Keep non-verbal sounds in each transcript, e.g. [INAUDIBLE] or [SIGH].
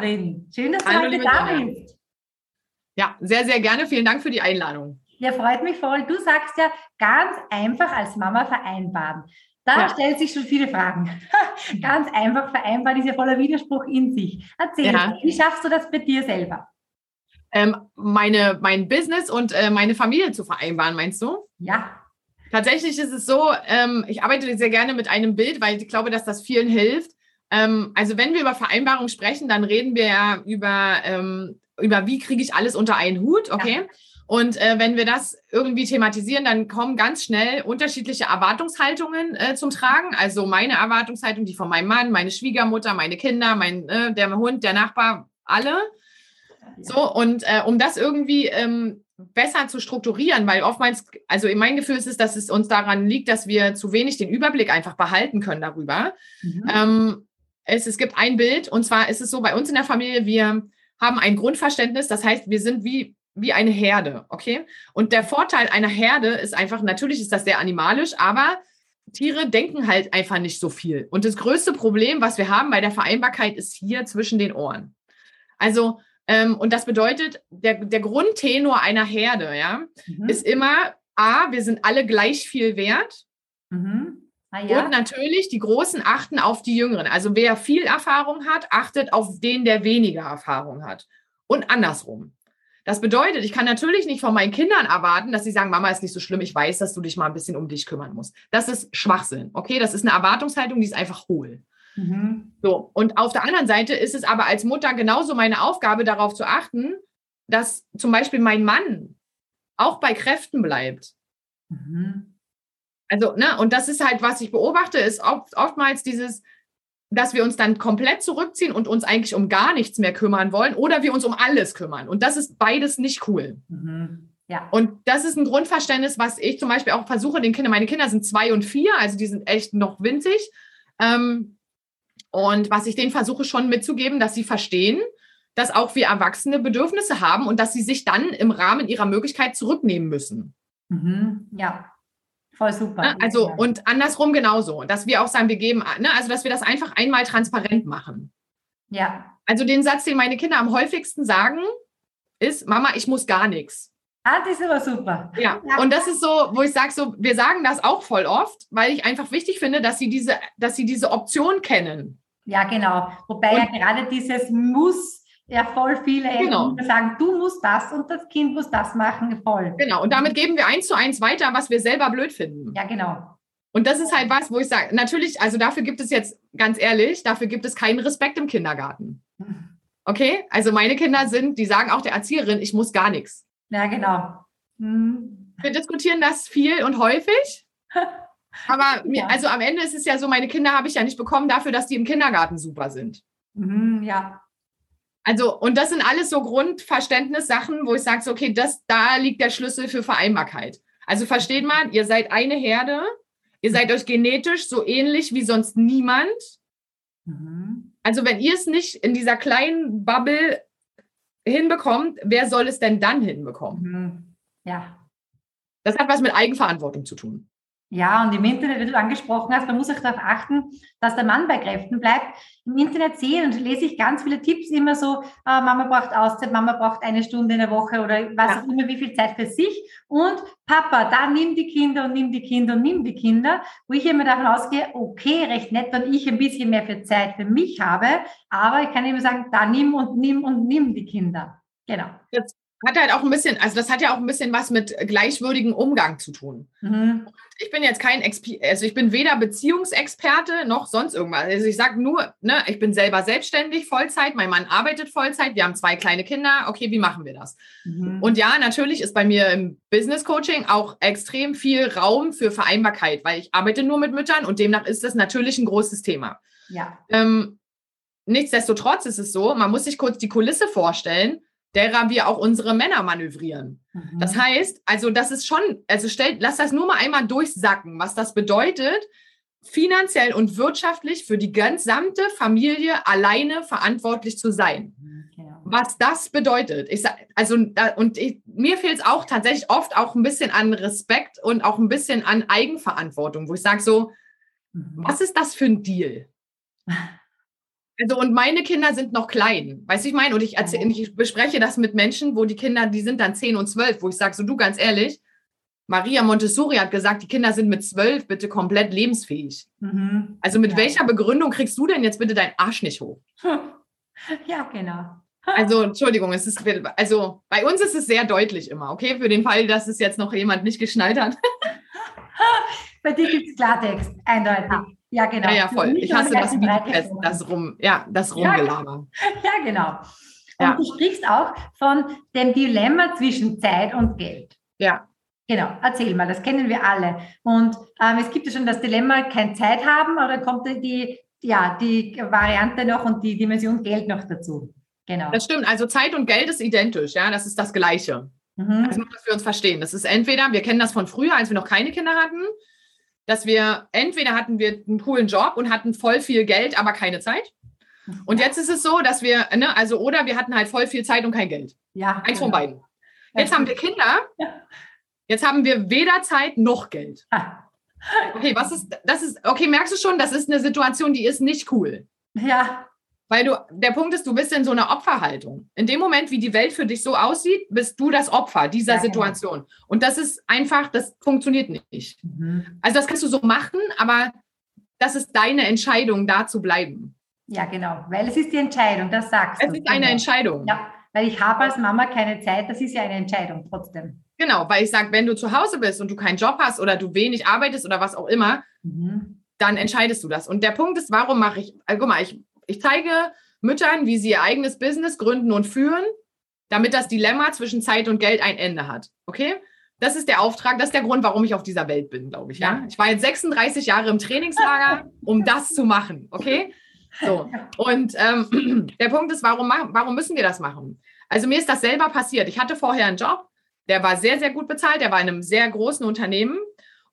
Katrin. Schön, dass du Hallo, heute da bist. Ja, sehr, sehr gerne. Vielen Dank für die Einladung. Ja, freut mich voll. Du sagst ja ganz einfach als Mama vereinbaren. Da Ja. stellen sich schon viele Fragen. [LAUGHS] ganz einfach vereinbaren ist ja voller Widerspruch in sich. Erzähl, Ja. wie schaffst du das bei dir selber? Ähm, meine, mein Business und äh, meine Familie zu vereinbaren, meinst du? Ja, Tatsächlich ist es so, ähm, ich arbeite sehr gerne mit einem Bild, weil ich glaube, dass das vielen hilft. Ähm, also wenn wir über Vereinbarung sprechen, dann reden wir ja über, ähm, über wie kriege ich alles unter einen Hut, okay? Und äh, wenn wir das irgendwie thematisieren, dann kommen ganz schnell unterschiedliche Erwartungshaltungen äh, zum Tragen. Also meine Erwartungshaltung, die von meinem Mann, meine Schwiegermutter, meine Kinder, mein, äh, der Hund, der Nachbar, alle. So, und äh, um das irgendwie ähm, besser zu strukturieren, weil oftmals, also mein Gefühl ist es, dass es uns daran liegt, dass wir zu wenig den Überblick einfach behalten können darüber. Mhm. Ähm, es, es gibt ein Bild, und zwar ist es so bei uns in der Familie, wir haben ein Grundverständnis, das heißt, wir sind wie, wie eine Herde, okay? Und der Vorteil einer Herde ist einfach, natürlich ist das sehr animalisch, aber Tiere denken halt einfach nicht so viel. Und das größte Problem, was wir haben bei der Vereinbarkeit, ist hier zwischen den Ohren. Also, ähm, und das bedeutet, der, der Grundtenor einer Herde, ja, Mhm. ist immer, A, wir sind alle gleich viel wert. Mhm. Ah, ja. Und natürlich, die Großen achten auf die Jüngeren. Also wer viel Erfahrung hat, achtet auf den, der weniger Erfahrung hat. Und andersrum. Das bedeutet, ich kann natürlich nicht von meinen Kindern erwarten, dass sie sagen, Mama ist nicht so schlimm, ich weiß, dass du dich mal ein bisschen um dich kümmern musst. Das ist Schwachsinn. Okay, das ist eine Erwartungshaltung, die ist einfach hohl. Mhm. So, und auf der anderen Seite ist es aber als Mutter genauso meine Aufgabe, darauf zu achten, dass zum Beispiel mein Mann auch bei Kräften bleibt. Mhm. Also, ne, und das ist halt, was ich beobachte, ist oft, oftmals dieses, dass wir uns dann komplett zurückziehen und uns eigentlich um gar nichts mehr kümmern wollen oder wir uns um alles kümmern. Und das ist beides nicht cool. Mhm. Ja. Und das ist ein Grundverständnis, was ich zum Beispiel auch versuche, den Kindern, meine Kinder sind zwei und vier, also die sind echt noch winzig. Ähm, und was ich denen versuche schon mitzugeben, dass sie verstehen, dass auch wir Erwachsene Bedürfnisse haben und dass sie sich dann im Rahmen ihrer Möglichkeit zurücknehmen müssen. Mhm. Ja. Voll super. Ne? Also, und andersrum genauso, dass wir auch sagen, wir geben, ne? also, dass wir das einfach einmal transparent machen. ja. Also, den Satz, den meine Kinder am häufigsten sagen, ist, Mama, ich muss gar nichts. Ah, das ist aber super. Ja, und das ist so, wo ich sage, so, wir sagen das auch voll oft, weil ich einfach wichtig finde, dass sie diese, dass sie diese Option kennen. Ja, genau. Wobei ja gerade dieses Muss ja voll viele Genau. Eltern sagen, du musst das und das Kind muss das machen, voll. Genau. Und damit geben wir eins zu eins weiter, was wir selber blöd finden. Ja, genau. Und das ist halt was, wo ich sage, natürlich, also dafür gibt es jetzt, ganz ehrlich, dafür gibt es keinen Respekt im Kindergarten. [LAUGHS] Okay? Also meine Kinder sind, die sagen auch der Erzieherin, ich muss gar nichts. Ja, genau. Hm. Wir diskutieren das viel und häufig. [LAUGHS] Aber mir, Ja. also am Ende ist es ja so, meine Kinder habe ich ja nicht bekommen dafür, dass die im Kindergarten super sind. Mhm, ja. Also, und das sind alles so Grundverständnissachen, wo ich sage, so, okay, das, da liegt der Schlüssel für Vereinbarkeit. Also versteht man, ihr seid eine Herde, ihr seid euch genetisch so ähnlich wie sonst niemand. Mhm. Also, wenn ihr es nicht in dieser kleinen Bubble hinbekommt, wer soll es denn dann hinbekommen? Mhm. Ja. Das hat was mit Eigenverantwortung zu tun. Ja, und im Internet, wie du angesprochen hast, man muss auch darauf achten, dass der Mann bei Kräften bleibt. Im Internet sehe und lese ich ganz viele Tipps immer so, äh, Mama braucht Auszeit, Mama braucht eine Stunde in der Woche oder was Ja. auch immer, wie viel Zeit für sich. Und Papa, da nimm die Kinder und nimm die Kinder und nimm die Kinder, wo ich immer davon ausgehe, okay, recht nett, wenn ich ein bisschen mehr für Zeit für mich habe, aber ich kann immer sagen, da nimm und nimm und nimm die Kinder. Genau. Hat halt auch ein bisschen, also das hat ja auch ein bisschen was mit gleichwürdigem Umgang zu tun. Mhm. ich bin jetzt kein Expi also ich bin weder Beziehungsexperte noch sonst irgendwas. Also ich sage nur, ne, ich bin selber selbstständig, Vollzeit, mein Mann arbeitet Vollzeit, wir haben zwei kleine Kinder. Okay, wie machen wir das? Mhm. Und ja, natürlich ist bei mir im Business Coaching auch extrem viel Raum für Vereinbarkeit, weil ich arbeite nur mit Müttern und demnach ist das natürlich ein großes Thema. ja. Ähm, nichtsdestotrotz ist es so, man muss sich kurz die Kulisse vorstellen. Derer wir auch unsere Männer manövrieren. Mhm. Das heißt, also das ist schon, also stellt, lass das nur mal einmal durchsacken, was das bedeutet, finanziell und wirtschaftlich für die gesamte Familie alleine verantwortlich zu sein. Mhm, genau. Was das bedeutet. Ich sag, also da, und ich, mir fehlt es auch tatsächlich oft auch ein bisschen an Respekt und auch ein bisschen an Eigenverantwortung, wo ich sage so, Mhm. was ist das für ein Deal? [LAUGHS] Also, und meine Kinder sind noch klein, weißt du, ich meine? Und ich, erzähl, Mhm. ich bespreche das mit Menschen, wo die Kinder, die sind dann 10 und 12, wo ich sage, so du ganz ehrlich, Maria Montessori hat gesagt, die Kinder sind mit 12 bitte komplett lebensfähig. Mhm. Also mit Ja. welcher Begründung kriegst du denn jetzt bitte deinen Arsch nicht hoch? [LAUGHS] Ja, genau. Also, Entschuldigung, es ist, also bei uns ist es sehr deutlich immer, okay? Für den Fall, dass es jetzt noch jemand nicht geschnallt hat. [LAUGHS] Bei dir gibt es Klartext, eindeutig. Ja, genau. Ja, ja, voll. Ich hasse das Formen. das rum, ja, das Ja. Rumgelaber. [LAUGHS] Ja, genau. Und Ja. du sprichst auch von dem Dilemma zwischen Zeit und Geld. Ja. Genau, erzähl mal, das kennen wir alle. Und ähm, es gibt ja schon das Dilemma, keine Zeit haben, oder kommt die, ja, die Variante noch und die Dimension Geld noch dazu? Genau. Das stimmt. Also Zeit und Geld ist identisch, ja, das ist das Gleiche. Mhm. Also nur, dass wir uns verstehen. Das ist entweder, wir kennen das von früher, als wir noch keine Kinder hatten, dass wir entweder hatten wir einen coolen Job und hatten voll viel Geld, aber keine Zeit. Und jetzt ist es so, dass wir, ne, also oder wir hatten halt voll viel Zeit und kein Geld. Ja, Eins von genau. beiden. Jetzt haben wir Kinder. Jetzt haben wir weder Zeit noch Geld. Okay, was ist, das ist, okay, merkst du schon, das ist eine Situation, die ist nicht cool. Ja, Weil du, der Punkt ist, du bist in so einer Opferhaltung. In dem Moment, wie die Welt für dich so aussieht, bist du das Opfer dieser Ja, genau. Situation. Und das ist einfach, das funktioniert nicht. mhm. Also das kannst du so machen, aber das ist deine Entscheidung, da zu bleiben. ja, genau. Weil es ist die Entscheidung, das sagst Es du. ist eine genau. Entscheidung. Ja, weil ich habe als Mama keine Zeit, das ist ja eine Entscheidung trotzdem. Genau, weil ich sage, wenn du zu Hause bist und du keinen Job hast oder du wenig arbeitest oder was auch immer, Mhm. dann entscheidest du das. Und der Punkt ist, warum mache ich, also guck mal, ich, ich zeige Müttern, wie sie ihr eigenes Business gründen und führen, damit das Dilemma zwischen Zeit und Geld ein Ende hat. Okay? Das ist der Auftrag, das ist der Grund, warum ich auf dieser Welt bin, glaube ich. Ja? Ich war jetzt 36 Jahre im Trainingslager, [LAUGHS] um das zu machen. Okay? So. Und ähm, [CLEARS THROAT] der Punkt ist, warum, warum müssen wir das machen? Also mir ist das selber passiert. Ich hatte vorher einen Job, der war sehr, sehr gut bezahlt, der war in einem sehr großen Unternehmen.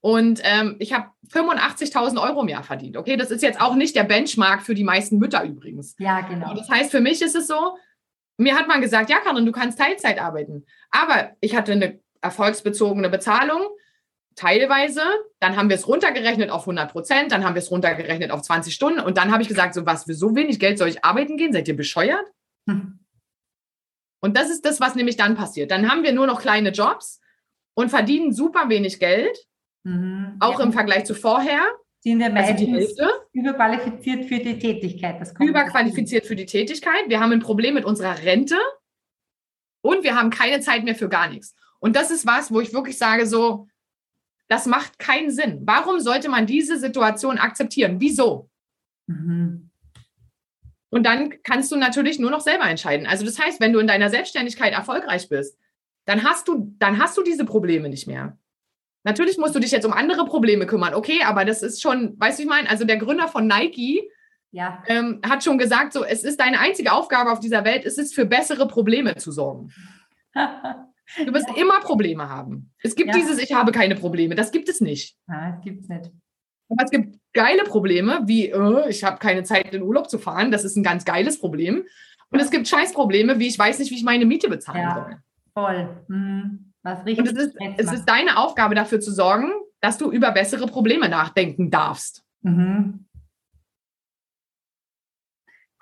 Und ähm, ich habe 85.000 Euro im Jahr verdient. Okay, das ist jetzt auch nicht der Benchmark für die meisten Mütter übrigens. Ja, genau. Und das heißt, für mich ist es so, mir hat man gesagt, ja, Karin, du kannst Teilzeit arbeiten. Aber ich hatte eine erfolgsbezogene Bezahlung, teilweise. Dann haben wir es runtergerechnet auf 100 Prozent, dann haben wir es runtergerechnet auf 20 Stunden. Und dann habe ich gesagt, so was, für so wenig Geld soll ich arbeiten gehen? Seid ihr bescheuert? Hm. Und das ist das, was nämlich dann passiert. Dann haben wir nur noch kleine Jobs und verdienen super wenig Geld, Mhm. auch ja, im Vergleich zu vorher. sind wir Also die meistens Hälfte. überqualifiziert für die Tätigkeit. Das kommt überqualifiziert für die Tätigkeit. Wir haben ein Problem mit unserer Rente und wir haben keine Zeit mehr für gar nichts. Und das ist was, wo ich wirklich sage, so, das macht keinen Sinn. Warum sollte man diese Situation akzeptieren? Wieso? Mhm. Und dann kannst du natürlich nur noch selber entscheiden. Also das heißt, wenn du in deiner Selbstständigkeit erfolgreich bist, dann hast du, dann hast du diese Probleme nicht mehr. Natürlich musst du dich jetzt um andere Probleme kümmern. Okay, aber das ist schon, weißt du, ich meine, also der Gründer von Nike, Ja, ähm, hat schon gesagt, so, es ist deine einzige Aufgabe auf dieser Welt, es ist für bessere Probleme zu sorgen. [LAUGHS] Du wirst immer Probleme haben. Es gibt Ja. dieses, ich habe keine Probleme, das gibt es nicht. Nein, das gibt's nicht. Aber es gibt geile Probleme, wie äh, ich habe keine Zeit, in Urlaub zu fahren, das ist ein ganz geiles Problem. Und es gibt Scheißprobleme, wie ich weiß nicht, wie ich meine Miete bezahlen Ja. soll. Voll. Mhm. Was Und richtig es ist, es ist deine Aufgabe, dafür zu sorgen, dass du über bessere Probleme nachdenken darfst. Mhm.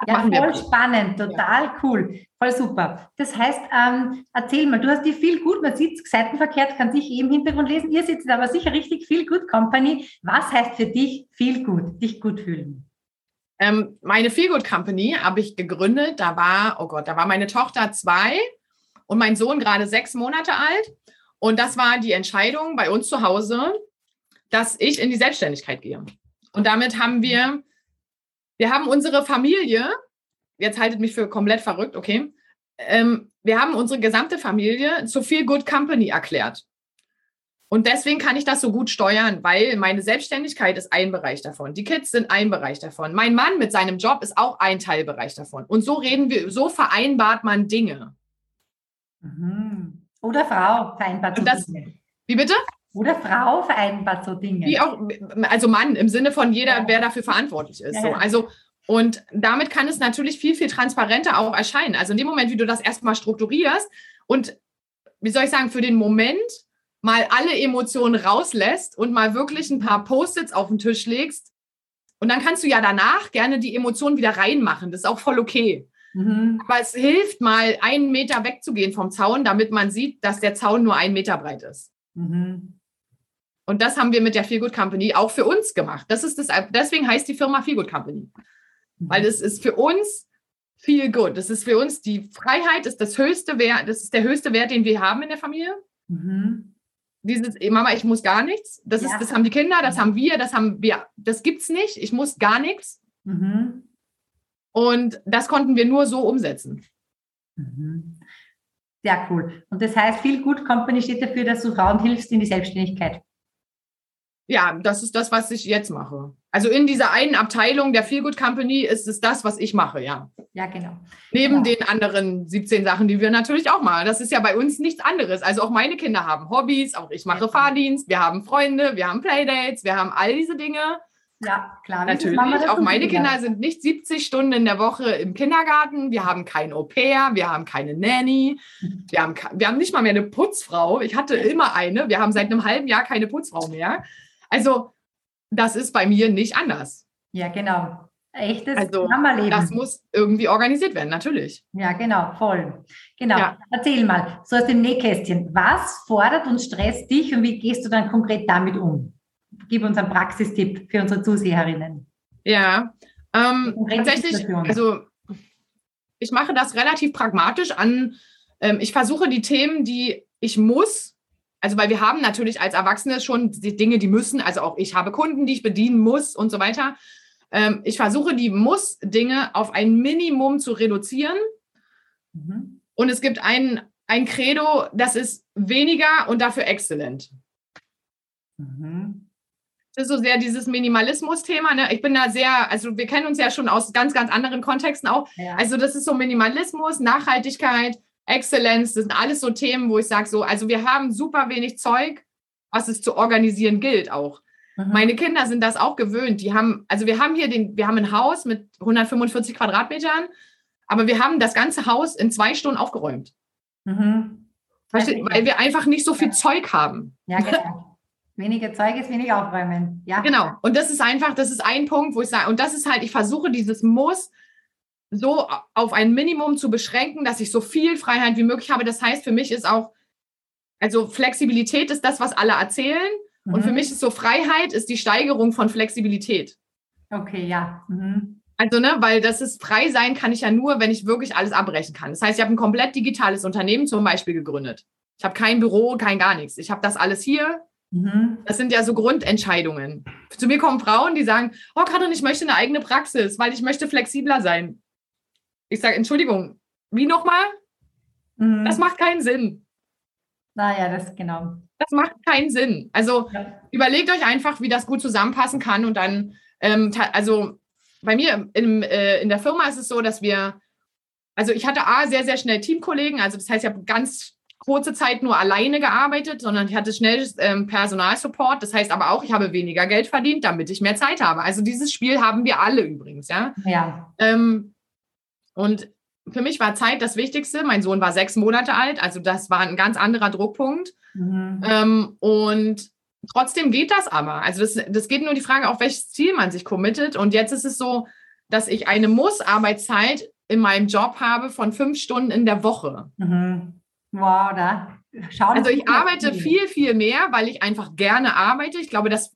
Ja, machen voll spannend, total cool, voll super. Das heißt, ähm, erzähl mal, du hast die viel gut, man sieht seitenverkehrt, kann sich im Hintergrund lesen. Ihr sitzt aber sicher richtig viel gut Company. Was heißt für dich viel gut, dich gut fühlen? Ähm, meine Feelgood Company habe ich gegründet. Da war, oh Gott, da war meine Tochter zwei und mein Sohn gerade sechs Monate alt. Und das war die Entscheidung bei uns zu Hause, dass ich in die Selbstständigkeit gehe. Und damit haben wir, wir haben unsere Familie, jetzt haltet mich für komplett verrückt, okay, ähm, wir haben unsere gesamte Familie zu Feel Good Company erklärt. Und deswegen kann ich das so gut steuern, weil meine Selbstständigkeit ist ein Bereich davon. Die Kids sind ein Bereich davon. Mein Mann mit seinem Job ist auch ein Teilbereich davon. Und so reden wir, so vereinbart man Dinge. Mhm. Oder Frau vereinbart so das, Dinge. Wie bitte? Oder Frau vereinbart so Dinge. Wie auch, also Mann, im Sinne von jeder, Ja. wer dafür verantwortlich ist. Ja, So. ja. Also, und damit kann es natürlich viel, viel transparenter auch erscheinen. Also in dem Moment, wie du das erstmal strukturierst und, wie soll ich sagen, für den Moment mal alle Emotionen rauslässt und mal wirklich ein paar Post-its auf den Tisch legst. Und dann kannst du ja danach gerne die Emotionen wieder reinmachen. Das ist auch voll okay. Mhm. Aber es hilft mal, einen Meter wegzugehen vom Zaun, damit man sieht, dass der Zaun nur einen Meter breit ist. Mhm. Und das haben wir mit der Feel Good Company auch für uns gemacht. Das ist das, deswegen heißt die Firma Feel Good Company. Weil es ist für uns Feel Good. Das ist für uns die Freiheit, ist das höchste Wert, das ist der höchste Wert, den wir haben in der Familie. Mhm. Dieses, Mama, ich muss gar nichts. Das, Ja. ist, das haben die Kinder, das haben wir, das haben wir. Das gibt's nicht. Ich muss gar nichts. Mhm. Und das konnten wir nur so umsetzen. Mhm. Sehr cool. Und das heißt, Feel Good Company steht dafür, dass du Frauen hilfst in die Selbstständigkeit. Ja, das ist das, was ich jetzt mache. Also in dieser einen Abteilung der Feel Good Company ist es das, was ich mache, ja. Ja, genau. Neben Ja. den anderen 17 Sachen, die wir natürlich auch machen. Das ist ja bei uns nichts anderes. Also auch meine Kinder haben Hobbys, auch ich mache Ja. Fahrdienst, wir haben Freunde, wir haben Playdates, wir haben all diese Dinge. Ja, klar. Natürlich, auch meine wieder? Kinder sind nicht 70 Stunden in der Woche im Kindergarten. Wir haben kein Au-pair, wir haben keine Nanny, wir haben, wir haben nicht mal mehr eine Putzfrau. Ich hatte immer eine, wir haben seit einem halben Jahr keine Putzfrau mehr. Also das ist bei mir nicht anders. Ja, genau. Echtes Also, Hammerleben. Das muss irgendwie organisiert werden, natürlich. Ja, genau, voll. Genau. Ja. Erzähl mal, so aus dem Nähkästchen, was fordert und stresst dich und wie gehst du dann konkret damit um? Gib uns einen Praxistipp für unsere Zuseherinnen. Ja, ähm, tatsächlich, also ich mache das relativ pragmatisch an. Ähm, ich versuche die Themen, die ich muss, also weil wir haben natürlich als Erwachsene schon die Dinge, die müssen, also auch ich habe Kunden, die ich bedienen muss und so weiter. Ähm, ich versuche die Muss-Dinge auf ein Minimum zu reduzieren. Mhm. Und es gibt ein, ein Credo, das ist weniger und dafür exzellent. Mhm. Das ist so sehr dieses Minimalismus-Thema. Ne? Ich bin da sehr, also wir kennen uns ja schon aus ganz, ganz anderen Kontexten auch. Ja. Also das ist so Minimalismus, Nachhaltigkeit, Exzellenz, das sind alles so Themen, wo ich sage so, also wir haben super wenig Zeug, was es zu organisieren gilt auch. Mhm. Meine Kinder sind das auch gewöhnt. Die haben, also wir haben hier den, wir haben ein Haus mit 145 Quadratmetern, aber wir haben das ganze Haus in zwei Stunden aufgeräumt. Mhm. Versteht? Weil wir einfach nicht so viel Ja. Zeug haben. Ja, genau. Weniger Zeug ist wenig aufräumen. Ja. Genau. Und das ist einfach, das ist ein Punkt, wo ich sage, und das ist halt, ich versuche dieses Muss so auf ein Minimum zu beschränken, dass ich so viel Freiheit wie möglich habe. Das heißt, für mich ist auch, also Flexibilität ist das, was alle erzählen. Und Mhm. für mich ist so Freiheit ist die Steigerung von Flexibilität. Okay, ja. Mhm. Also, ne, weil das ist frei sein kann ich ja nur, wenn ich wirklich alles abbrechen kann. Das heißt, ich habe ein komplett digitales Unternehmen zum Beispiel gegründet. Ich habe kein Büro, kein gar nichts. Ich habe das alles hier. Mhm. Das sind ja so Grundentscheidungen. Zu mir kommen Frauen, die sagen, oh Katrin, ich möchte eine eigene Praxis, weil ich möchte flexibler sein. Ich sage, Entschuldigung, wie nochmal? Mhm. Das macht keinen Sinn. Naja, das genau. Das macht keinen Sinn. Also Ja. überlegt euch einfach, wie das gut zusammenpassen kann und dann, ähm, also bei mir im, äh, in der Firma ist es so, dass wir, also ich hatte A, sehr, sehr schnell Teamkollegen, also das heißt, ich habe ganz kurze Zeit nur alleine gearbeitet, sondern ich hatte schnell ähm, Personalsupport, das heißt aber auch, ich habe weniger Geld verdient, damit ich mehr Zeit habe. Also dieses Spiel haben wir alle übrigens, ja. Ja. Ähm, und für mich war Zeit das Wichtigste. Mein Sohn war sechs Monate alt, also das war ein ganz anderer Druckpunkt. Mhm. Ähm, und trotzdem geht das aber. Also das, das geht nur die Frage, auf welches Ziel man sich committet. Und jetzt ist es so, dass ich eine Muss-Arbeitszeit in meinem Job habe von fünf Stunden in der Woche. Mhm. Wow, da schauen Also ich arbeite viel, viel mehr, weil ich einfach gerne arbeite. Ich glaube, das,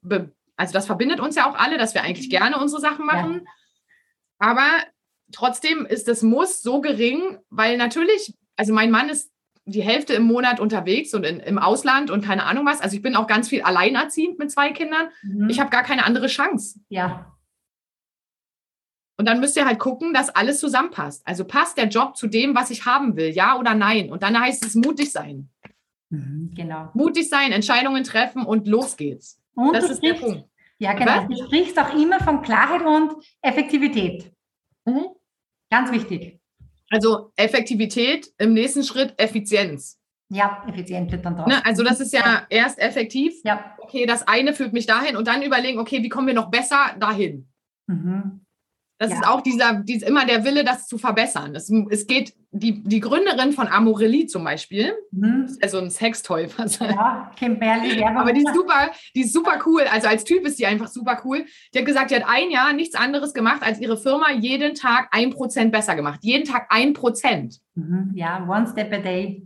also das verbindet uns ja auch alle, dass wir eigentlich gerne unsere Sachen machen. Aber trotzdem ist das Muss so gering, weil natürlich, also mein Mann ist die Hälfte im Monat unterwegs und in, im Ausland und keine Ahnung was. Also ich bin auch ganz viel alleinerziehend mit zwei Kindern. Mhm. Ich habe gar keine andere Chance. ja. Und dann müsst ihr halt gucken, dass alles zusammenpasst. Also passt der Job zu dem, was ich haben will, ja oder nein? Und dann heißt es mutig sein. Mhm. Genau. Mutig sein, Entscheidungen treffen und los geht's. Und Das du ist der sprichst, Punkt. ja, genau. Was? Du sprichst auch immer von Klarheit und Effektivität. Mhm. Ganz wichtig. Also Effektivität, im nächsten Schritt Effizienz. Ja, effizient wird dann drauf. Ne? Also das ist ja erst effektiv. Ja. Okay, das eine führt mich dahin und dann überlegen, okay, wie kommen wir noch besser dahin? Mhm. Das Ja. ist auch dieser, dies, immer der Wille, das zu verbessern. Es, es geht, die, die Gründerin von Amorelie zum Beispiel, Mhm. also ein [LAUGHS] was Ja, Kimberly Werbung. Aber die ist super, die ist super cool. Also als Typ ist die einfach super cool. Die hat gesagt, die hat ein Jahr nichts anderes gemacht, als ihre Firma jeden Tag ein Prozent besser gemacht. Jeden Tag ein Prozent. Mhm. Ja, one step a day.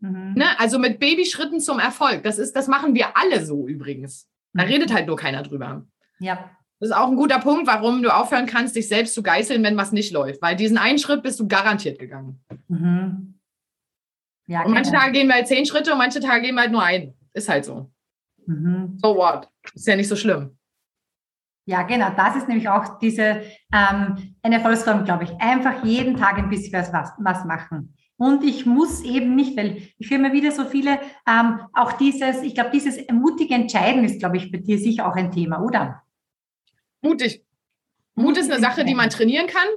Mhm. Ne? Also mit Babyschritten zum Erfolg. Das ist, das machen wir alle so übrigens. Da Mhm. redet halt nur keiner drüber. Ja, Das ist auch ein guter Punkt, warum du aufhören kannst, dich selbst zu geißeln, wenn was nicht läuft. Weil diesen einen Schritt bist du garantiert gegangen. mhm. ja Und manche genau. Tage gehen wir halt zehn Schritte und manche Tage gehen wir halt nur einen. Ist halt so. Mhm. So what? Ist ja nicht so schlimm. Ja, genau. Das ist nämlich auch diese ähm, eine Erfolgsform, glaube ich. Einfach jeden Tag ein bisschen was, was, machen. Und ich muss eben nicht, weil ich höre immer wieder so viele, ähm, auch dieses, ich glaube, dieses mutige Entscheiden ist, glaube ich, bei dir sicher auch ein Thema, oder? Mutig. Mut ist eine Sache, die man [LAUGHS] trainieren kann.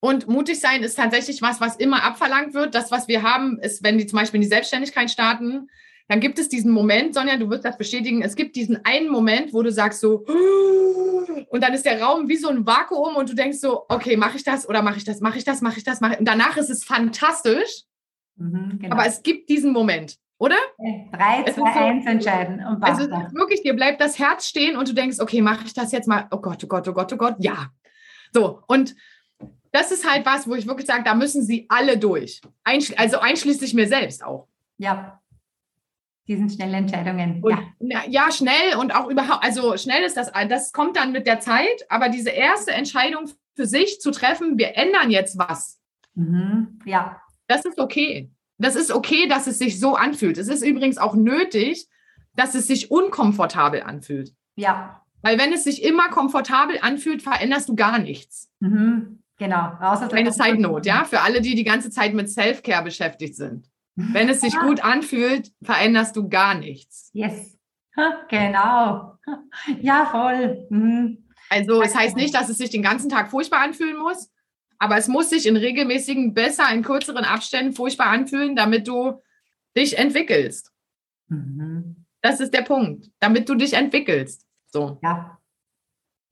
Und mutig sein ist tatsächlich was, was immer abverlangt wird. Das, was wir haben, ist, wenn die zum Beispiel in die Selbstständigkeit starten, dann gibt es diesen Moment, Sonja, du wirst das bestätigen, es gibt diesen einen Moment, wo du sagst so, [GASPS] und dann ist der Raum wie so ein Vakuum und du denkst so, okay, mache ich das oder mache ich das, mache ich das, mache ich das, mache Und danach ist es fantastisch, Mhm, genau. aber es gibt diesen Moment, oder? Drei, es ist zwei, so- eins entscheiden und Also es basta. ist wirklich, dir bleibt das Herz stehen und du denkst, okay, mache ich das jetzt mal? Oh Gott, oh Gott, oh Gott, oh Gott, ja. So, und das ist halt was, wo ich wirklich sage, da müssen sie alle durch. Einschli also einschließlich mir selbst auch. Ja. Diesen schnellen Entscheidungen. Und, ja. ja. ja, schnell und auch überhaupt, also schnell ist das, das kommt dann mit der Zeit, aber diese erste Entscheidung für sich zu treffen, wir ändern jetzt was, Mhm. Ja. das ist okay. Das ist okay, dass es sich so anfühlt. Es ist übrigens auch nötig, dass es sich unkomfortabel anfühlt. Ja. Weil wenn es sich immer komfortabel anfühlt, veränderst du gar nichts. Mhm. Genau. Der Eine Side Note, Komfortzone. ja, für alle, die die ganze Zeit mit Self-Care beschäftigt sind. [LAUGHS] Wenn es sich gut anfühlt, veränderst du gar nichts. Yes. Genau. Ja, voll. Mhm. Also es heißt nicht, dass es sich den ganzen Tag furchtbar anfühlen muss, aber es muss sich in regelmäßigen, besser in kürzeren Abständen furchtbar anfühlen, damit du dich entwickelst. Mhm. Das ist der Punkt, damit du dich entwickelst. So. Ja.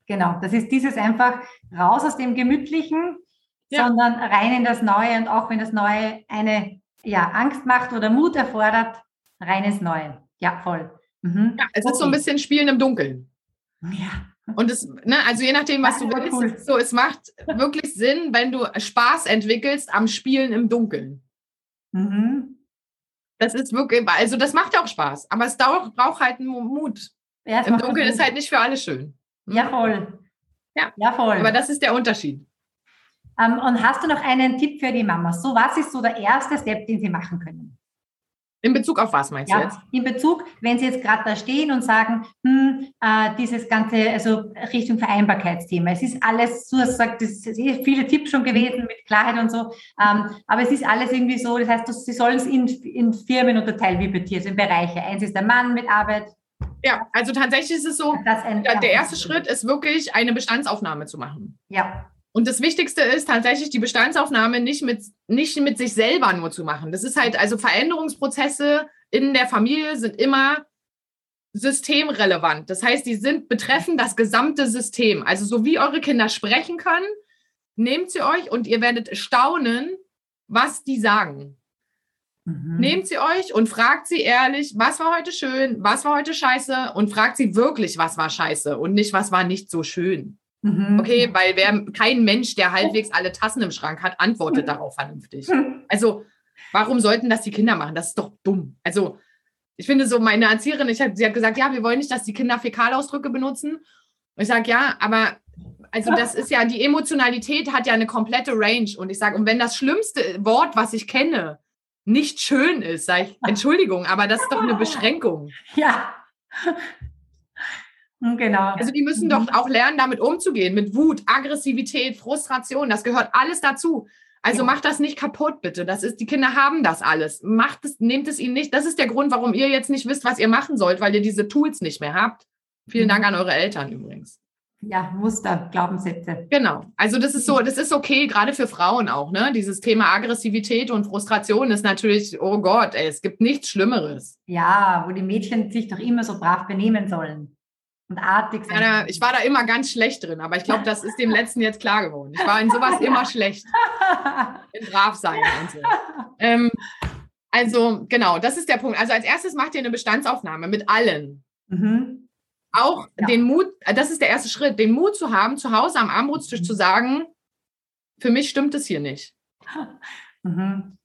Genau. Das ist dieses einfach raus aus dem Gemütlichen, Ja. sondern rein in das Neue. Und auch wenn das Neue eine ja, Angst macht oder Mut erfordert, rein ins Neue. Ja, voll. Mhm. Ja, es ist so ein Okay. bisschen Spielen im Dunkeln. Ja. Und es, ne, also je nachdem, was du willst, cool. so, es macht wirklich Sinn, wenn du Spaß entwickelst am Spielen im Dunkeln. Mhm. Das ist wirklich, also das macht ja auch Spaß, aber es dauert, braucht halt einen Mut. Ja, Im Dunkeln ist halt nicht für alle schön. Ja, voll. Ja. Ja, voll. Aber das ist der Unterschied. Ähm, und hast du noch einen Tipp für die Mamas? So, was ist so der erste Step, den sie machen können? In Bezug auf was meinst du jetzt? Ja, in Bezug, wenn sie jetzt gerade da stehen und sagen, hm, äh, dieses ganze, also Richtung Vereinbarkeitsthema. Es ist alles, hast gesagt, es sind viele Tipps schon gewesen mit Klarheit und so, ähm, aber es ist alles irgendwie so, das heißt, sie sollen es in, in Firmen unterteilen, wie bei dir, also in Bereiche. Eins ist der Mann mit Arbeit. Ja, also tatsächlich ist es so, der erste Schritt ist wirklich eine Bestandsaufnahme zu machen. Ja, Und das Wichtigste ist tatsächlich die Bestandsaufnahme nicht mit, nicht mit sich selber nur zu machen. Das ist halt, also Veränderungsprozesse in der Familie sind immer systemrelevant. Das heißt, die sind betreffen das gesamte System. Also so wie eure Kinder sprechen können, nehmt sie euch und ihr werdet staunen, was die sagen. Mhm. Nehmt sie euch und fragt sie ehrlich, was war heute schön, was war heute scheiße und fragt sie wirklich, was war scheiße und nicht, was war nicht so schön. Mhm. Okay, weil wer, kein Mensch, der halbwegs alle Tassen im Schrank hat, antwortet darauf vernünftig. Also, warum sollten das die Kinder machen? Das ist doch dumm. Also, ich finde so, meine Erzieherin, ich hab, sie hat gesagt, ja, wir wollen nicht, dass die Kinder Fäkalausdrücke benutzen. Und ich sage, ja, aber also das ist ja, die Emotionalität hat ja eine komplette Range. Und ich sage, und wenn das schlimmste Wort, was ich kenne, nicht schön ist, sage ich, [LAUGHS] Entschuldigung, aber das ist doch eine Beschränkung. Ja. Genau. Also die müssen doch auch lernen, damit umzugehen, mit Wut, Aggressivität, Frustration, das gehört alles dazu. Also Ja. macht das nicht kaputt, bitte. Das ist, die Kinder haben das alles. Macht es, nehmt es ihnen nicht. Das ist der Grund, warum ihr jetzt nicht wisst, was ihr machen sollt, weil ihr diese Tools nicht mehr habt. Vielen Mhm. Dank an eure Eltern übrigens. Ja, Muster, Glaubenssätze. Genau. Also das ist so, das ist okay, gerade für Frauen auch, ne? Dieses Thema Aggressivität und Frustration ist natürlich, oh Gott, ey, es gibt nichts Schlimmeres. Ja, wo die Mädchen sich doch immer so brav benehmen sollen und artig sind. Ja, ich war da immer ganz schlecht drin, aber ich glaube, das ist dem Letzten jetzt klar geworden. Ich war in sowas immer schlecht. [LAUGHS] In brav sein und so. Ähm, also, genau, das ist der Punkt. Also als erstes macht ihr eine Bestandsaufnahme mit allen. Mhm auch ja. den Mut, das ist der erste Schritt, den Mut zu haben, zu Hause am Armutstisch zu sagen, für mich stimmt es hier nicht. [LAUGHS] Mhm.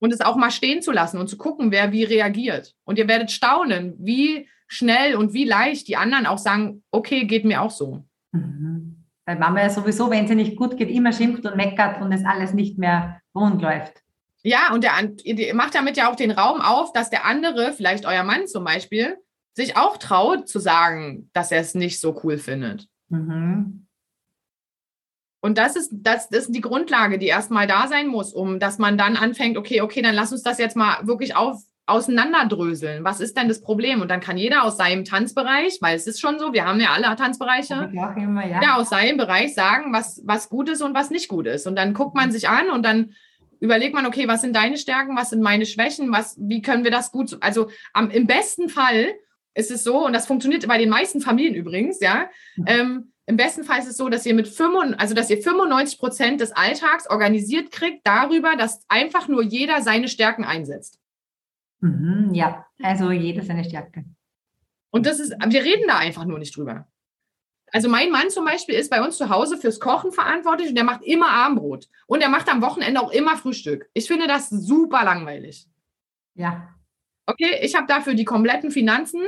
Und es auch mal stehen zu lassen und zu gucken, wer wie reagiert. Und ihr werdet staunen, wie schnell und wie leicht die anderen auch sagen, okay, geht mir auch so. Mhm. Weil Mama ja sowieso, wenn sie nicht gut geht, immer schimpft und meckert und es alles nicht mehr rund läuft. Ja, und der, ihr macht damit ja auch den Raum auf, dass der andere, vielleicht euer Mann zum Beispiel, sich auch traut zu sagen, dass er es nicht so cool findet. Mhm. Und das ist, das, das ist die Grundlage, die erstmal da sein muss, um dass man dann anfängt, okay, okay, dann lass uns das jetzt mal wirklich auf, auseinanderdröseln. Was ist denn das Problem? Und dann kann jeder aus seinem Tanzbereich, weil es ist schon so, wir haben ja alle Tanzbereiche, ja, immer, ja. jeder aus seinem Bereich sagen, was, was gut ist und was nicht gut ist. Und dann guckt man sich an und dann überlegt man, okay, was sind deine Stärken, was sind meine Schwächen, was, wie können wir das gut, also am, im besten Fall ist es so, und das funktioniert bei den meisten Familien übrigens, ja, mhm. ähm, im besten Fall ist es so, dass ihr mit 95, also dass ihr 95 Prozent des Alltags organisiert kriegt darüber, dass einfach nur jeder seine Stärken einsetzt. Mhm, ja, also jeder seine Stärke. Und das ist, wir reden da einfach nur nicht drüber. Also mein Mann zum Beispiel ist bei uns zu Hause fürs Kochen verantwortlich und der macht immer Armbrot. Und er macht am Wochenende auch immer Frühstück. Ich finde das super langweilig. Ja. Okay, ich habe dafür die kompletten Finanzen.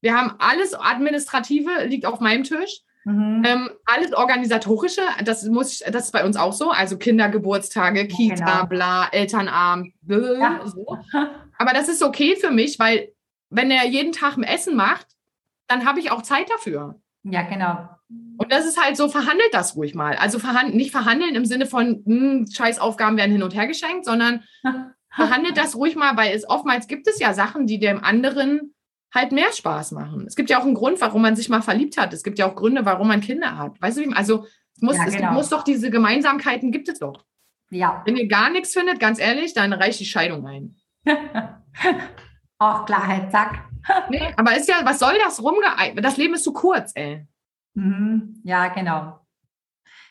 Wir haben alles Administrative, liegt auf meinem Tisch. Mhm. Ähm, alles Organisatorische, das muss das ist bei uns auch so. Also Kindergeburtstage, Kita, genau. bla, Elternabend, blah, ja. so. [LAUGHS] Aber das ist okay für mich, weil wenn er jeden Tag ein Essen macht, dann habe ich auch Zeit dafür. Ja, genau. Und das ist halt so, verhandelt das ruhig mal. Also verhand nicht verhandeln im Sinne von, mh, hm, Scheißaufgaben werden hin und her geschenkt, sondern [LAUGHS] verhandelt das ruhig mal, weil es oftmals gibt es ja Sachen, die dem anderen halt mehr Spaß machen. Es gibt ja auch einen Grund, warum man sich mal verliebt hat. Es gibt ja auch Gründe, warum man Kinder hat. Weißt du, also es muss, ja, genau. es muss doch diese Gemeinsamkeiten gibt es doch. Ja. Wenn ihr gar nichts findet, ganz ehrlich, dann reicht die Scheidung ein. [LAUGHS] Auch Klarheit, zack. [LAUGHS] nee, aber ist ja, was soll das rumgeeignet? Das Leben ist zu kurz, ey. Mhm. Ja, genau.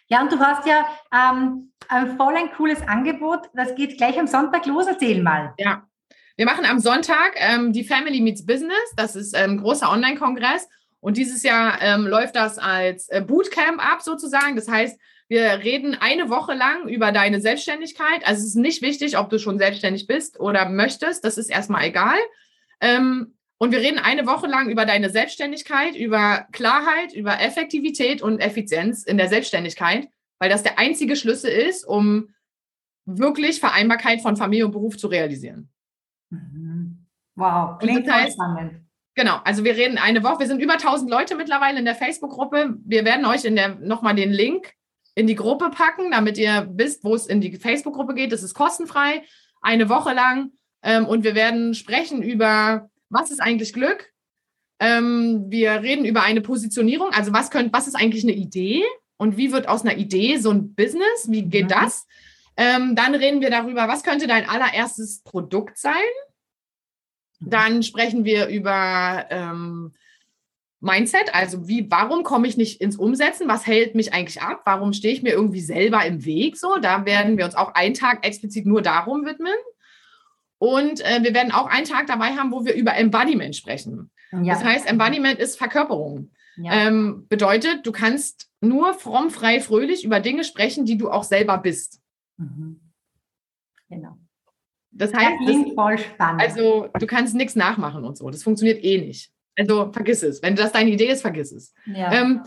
Ja, und du hast ja ähm, ein voll ein cooles Angebot. Das geht gleich am Sonntag los. Erzähl mal. Ja, wir machen am Sonntag ähm, die Family Meets Business. Das ist ein ähm, großer Online-Kongress. Und dieses Jahr ähm, läuft das als äh, Bootcamp ab sozusagen. Das heißt, wir reden eine Woche lang über deine Selbstständigkeit. Also es ist nicht wichtig, ob du schon selbstständig bist oder möchtest. Das ist erstmal egal. Ähm, und wir reden eine Woche lang über deine Selbstständigkeit, über Klarheit, über Effektivität und Effizienz in der Selbstständigkeit, weil das der einzige Schlüssel ist, um wirklich Vereinbarkeit von Familie und Beruf zu realisieren. Mhm. Wow, klingt das heißt, spannend. Genau, also wir reden eine Woche. Wir sind über 1000 Leute mittlerweile in der Facebook-Gruppe. Wir werden euch in der nochmal den Link in die Gruppe packen, damit ihr wisst, wo es in die Facebook-Gruppe geht. Das ist kostenfrei, eine Woche lang. Ähm, und wir werden sprechen über, was ist eigentlich Glück? Ähm, wir reden über eine Positionierung. Also was könnt, was ist eigentlich eine Idee? Und wie wird aus einer Idee so ein Business? Wie geht mhm. das? Ähm, dann reden wir darüber, was könnte dein allererstes Produkt sein? Mhm. Dann sprechen wir über ähm, Mindset, also wie, warum komme ich nicht ins Umsetzen? Was hält mich eigentlich ab? Warum stehe ich mir irgendwie selber im Weg? So, da werden wir uns auch einen Tag explizit nur darum widmen. Und äh, wir werden auch einen Tag dabei haben, wo wir über Embodiment sprechen. Ja. Das heißt, Embodiment ist Verkörperung. Ja. Ähm, bedeutet, du kannst nur fromm, frei, fröhlich über Dinge sprechen, die du auch selber bist. Mhm. Genau. Das heißt, das voll spannend. Also du kannst nichts nachmachen und so. Das funktioniert eh nicht. Also vergiss es. Wenn das deine Idee ist, vergiss es. Ja. Ähm,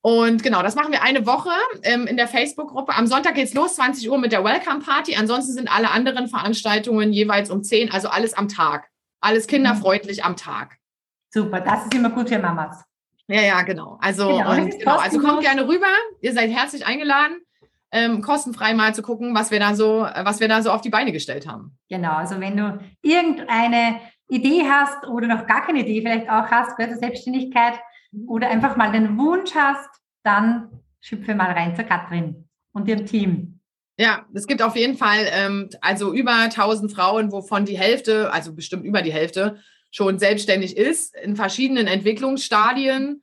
und genau, das machen wir eine Woche ähm, in der Facebook-Gruppe. Am Sonntag geht es los, 20 Uhr mit der Welcome Party. Ansonsten sind alle anderen Veranstaltungen jeweils um 10, also alles am Tag. Alles kinderfreundlich mhm. am Tag. Super, das ist immer gut für Mamas. Ja, ja, genau. Also, genau, und, genau, also kommt gerne rüber. Ihr seid herzlich eingeladen ähm, kostenfrei mal zu gucken, was wir da so, was wir da so auf die Beine gestellt haben. Genau, also wenn du irgendeine Idee hast oder noch gar keine Idee vielleicht auch hast für die Selbstständigkeit, oder einfach mal den Wunsch hast, dann schüpfe mal rein zur Katrin und ihrem Team. Ja, es gibt auf jeden Fall ähm, also über 1000 Frauen, wovon die Hälfte, also bestimmt über die Hälfte, schon selbstständig ist, in verschiedenen Entwicklungsstadien.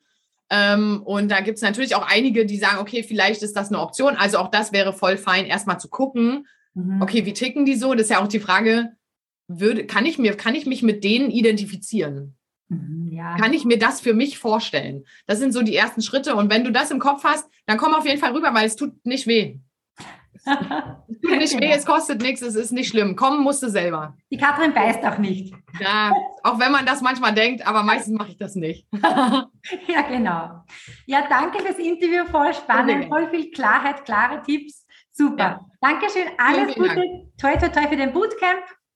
Ähm, und da gibt es natürlich auch einige, die sagen, okay, vielleicht ist das eine Option. Also auch das wäre voll fein, erstmal zu gucken, mhm. okay, wie ticken die so? Das ist ja auch die Frage, würde, kann ich mir, kann ich mich mit denen identifizieren? Mhm, ja. Kann ich mir das für mich vorstellen? Das sind so die ersten Schritte. Und wenn du das im Kopf hast, dann komm auf jeden Fall rüber, weil es tut nicht weh. [LAUGHS] es tut nicht weh, es kostet nichts, es ist nicht schlimm. Kommen musst du selber. Die Katrin beißt auch nicht. Ja, auch wenn man das manchmal denkt, aber meistens mache ich das nicht. [LAUGHS] ja, genau. Ja, danke fürs Interview, voll spannend, voll viel Klarheit, klare Tipps. Super. Ja. Dankeschön, alles Gute. Dank. Toi, toi, toi für den Bootcamp.